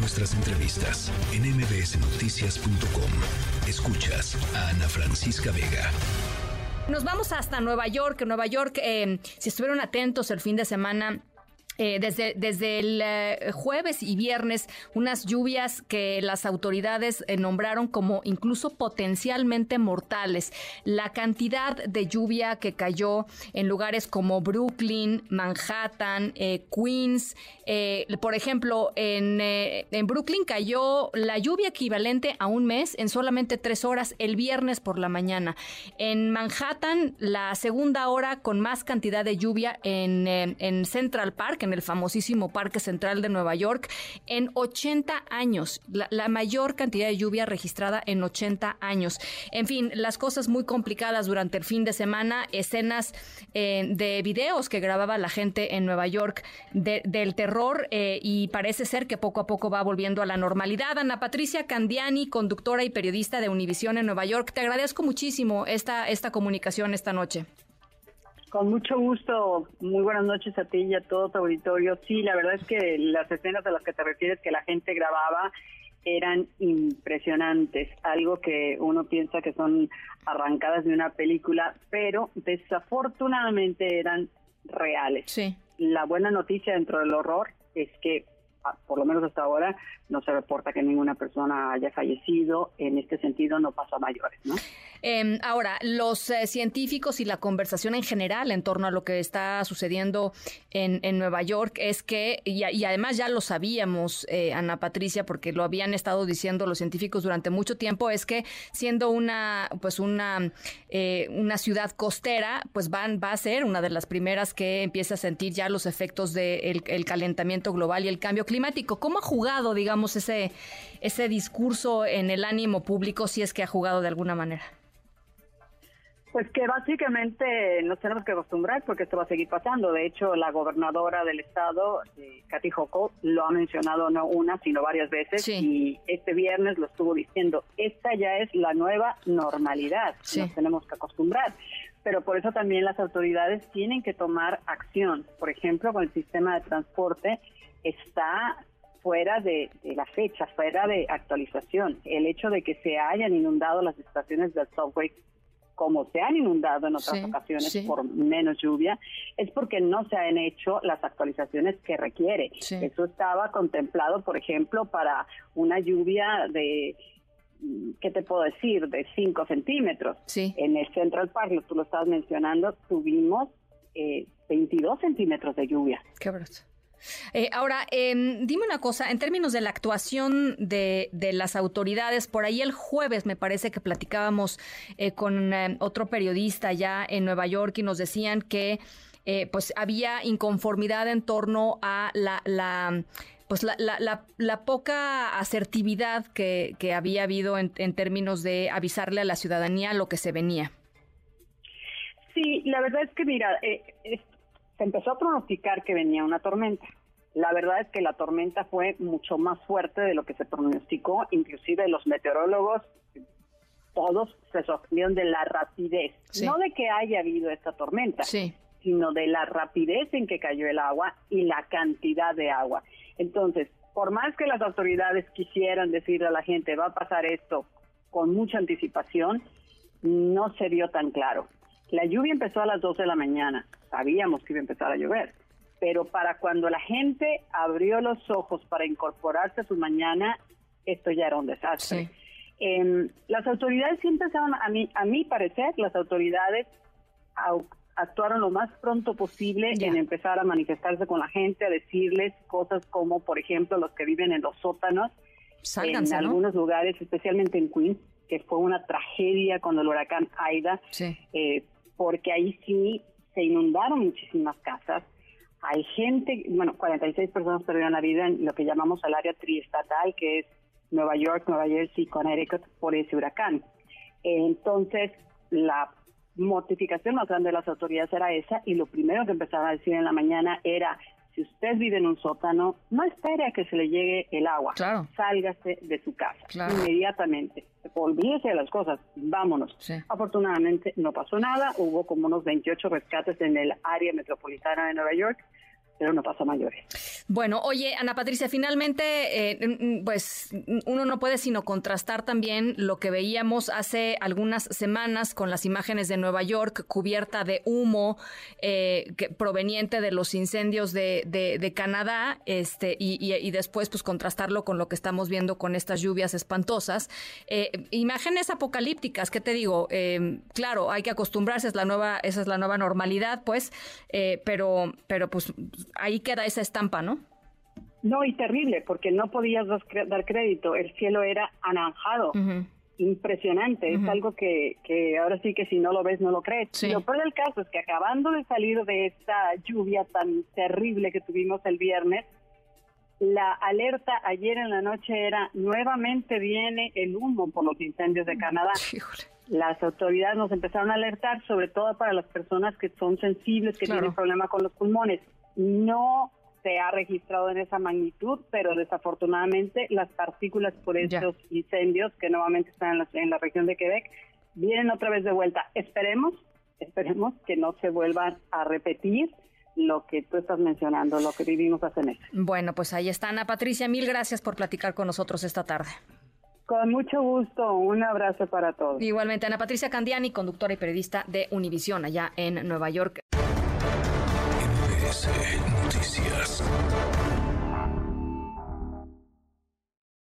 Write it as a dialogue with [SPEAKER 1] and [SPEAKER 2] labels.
[SPEAKER 1] nuestras entrevistas en mbsnoticias.com. Escuchas a Ana Francisca Vega.
[SPEAKER 2] Nos vamos hasta Nueva York. Nueva York, eh, si estuvieron atentos el fin de semana, eh, desde, desde el eh, jueves y viernes unas lluvias que las autoridades eh, nombraron como incluso potencialmente mortales. La cantidad de lluvia que cayó en lugares como Brooklyn, Manhattan, Queens, por ejemplo, en, en Brooklyn cayó la lluvia equivalente a un mes en solamente tres horas el viernes por la mañana. En Manhattan, la segunda hora con más cantidad de lluvia en, en Central Park, en el famosísimo Parque Central de Nueva York, en 80 años, la, mayor cantidad de lluvia registrada en 80 años. En fin, las cosas muy complicadas durante el fin de semana, escenas eh, de videos que grababa la gente en Nueva York del terror eh, y parece ser que poco a poco va volviendo a la normalidad. Ana Patricia Candiani, conductora y periodista de Univisión en Nueva York, te agradezco muchísimo esta, esta comunicación esta noche.
[SPEAKER 3] Con mucho gusto. Muy buenas noches a ti y a todo tu auditorio. Sí, la verdad es que las escenas a las que te refieres que la gente grababa eran impresionantes, algo que uno piensa que son arrancadas de una película, pero desafortunadamente eran reales.
[SPEAKER 2] Sí.
[SPEAKER 3] La buena noticia dentro del horror es que por lo menos hasta ahora no se reporta que ninguna persona haya fallecido, en este sentido no pasa a mayores, ¿no?
[SPEAKER 2] Em, ahora, los eh, científicos y la conversación en general en torno a lo que está sucediendo en, Nueva York es que, y, además ya lo sabíamos, eh, Ana Patricia, porque lo habían estado diciendo los científicos durante mucho tiempo, es que siendo una, pues una, eh, una ciudad costera, pues van, va a ser una de las primeras que empieza a sentir ya los efectos del el calentamiento global y el cambio climático. ¿Cómo ha jugado, digamos, ese, ese discurso en el ánimo público, si es que ha jugado de alguna manera?
[SPEAKER 3] Pues que básicamente nos tenemos que acostumbrar porque esto va a seguir pasando. De hecho, la gobernadora del estado, eh, Kathy Hochul, lo ha mencionado no una, sino varias veces y este viernes lo estuvo diciendo. Esta ya es la nueva normalidad. Nos tenemos que acostumbrar. Pero por eso también las autoridades tienen que tomar acción. Por ejemplo, con el sistema de transporte está fuera de, de, la fecha, fuera de actualización. El hecho de que se hayan inundado las estaciones del subway como se han inundado en otras ocasiones por menos lluvia, es porque no se han hecho las actualizaciones que requiere. Eso estaba contemplado, por ejemplo, para una lluvia de ¿qué te puedo decir? De 5 centímetros. En el Central Park, tú lo estabas mencionando, tuvimos eh, 22 centímetros de lluvia.
[SPEAKER 2] Qué bruto. Eh, ahora, em, dime una cosa, en términos de la actuación de, las autoridades, por ahí el jueves me parece que platicábamos eh, con em, otro periodista ya en Nueva York y nos decían que eh, pues había inconformidad en torno a la, la pues la, la, la, poca asertividad que, que había habido en, en, términos de avisarle a la ciudadanía lo que se venía.
[SPEAKER 3] Sí, la verdad es que mira, eh, se empezó a pronosticar que venía una tormenta. La verdad es que la tormenta fue mucho más fuerte de lo que se pronosticó, inclusive los meteorólogos todos se sorprendieron de la rapidez, no de que haya habido esta tormenta, sino de la rapidez en que cayó el agua y la cantidad de agua. Entonces, por más que las autoridades quisieran decirle a la gente va a pasar esto con mucha anticipación, no se vio tan claro. La lluvia empezó a las 12 de la mañana, sabíamos que iba a empezar a llover, pero para cuando la gente abrió los ojos para incorporarse a su mañana, esto ya era un desastre. Em, las autoridades siempre empezaron, a mi, a mi parecer, las autoridades actuaron lo más pronto posible en empezar a manifestarse con la gente, a decirles cosas como, por ejemplo, los que viven en los sótanos, en algunos lugares, especialmente en Queens, que fue una tragedia con el huracán Aida, eh, porque ahí sí se inundaron muchísimas casas. Hay gente, bueno, 46 personas perdieron la vida en lo que llamamos el área triestatal, que es Nueva York, Nueva Jersey, Connecticut, por ese huracán. Entonces, la mortificación más grande de las autoridades era esa y lo primero que empezaron a decir en la mañana era si usted vive en un sótano, no espere a que se le llegue el agua.
[SPEAKER 2] Claro.
[SPEAKER 3] Sálgase de su casa inmediatamente. Olvídese de las cosas, vámonos. Afortunadamente no pasó nada, hubo como unos 28 rescates en el área metropolitana de Nueva York, pero no pasa mayores.
[SPEAKER 2] Bueno, oye, Ana Patricia, finalmente, eh, pues uno no puede sino contrastar también lo que veíamos hace algunas semanas con las imágenes de Nueva York cubierta de humo eh, proveniente de los incendios de, de, Canadá, este, y, después pues contrastarlo con lo que estamos viendo con estas lluvias espantosas. Eh, imágenes apocalípticas, ¿qué te digo? claro, hay que acostumbrarse, es la nueva, esa es la nueva normalidad, pues, pero, pero pues ahí queda esa estampa, ¿no?
[SPEAKER 3] No, y terrible, porque no podías dar crédito. El cielo era anaranjado. Impresionante. Es algo que, que ahora sí que si no lo ves, no lo crees. lo peor del caso es que acabando de salir de esta lluvia tan terrible que tuvimos el viernes, la alerta ayer en la noche era nuevamente viene el humo por los incendios de Canadá. Las autoridades nos empezaron a alertar, sobre todo para las personas que son sensibles, que tienen problema con los pulmones no se ha registrado en esa magnitud, pero desafortunadamente las partículas por estos incendios que nuevamente están en la, región de Quebec vienen otra vez de vuelta. Esperemos, esperemos que no se vuelvan a repetir lo que tú estás mencionando, lo que vivimos hace meses.
[SPEAKER 2] Bueno, pues ahí está Ana Patricia, mil gracias por platicar con nosotros esta tarde.
[SPEAKER 3] Con mucho gusto, un abrazo para todos.
[SPEAKER 2] Igualmente, Ana Patricia Candiani, conductora y periodista de Univisión, allá en Nueva York.
[SPEAKER 1] Noticias.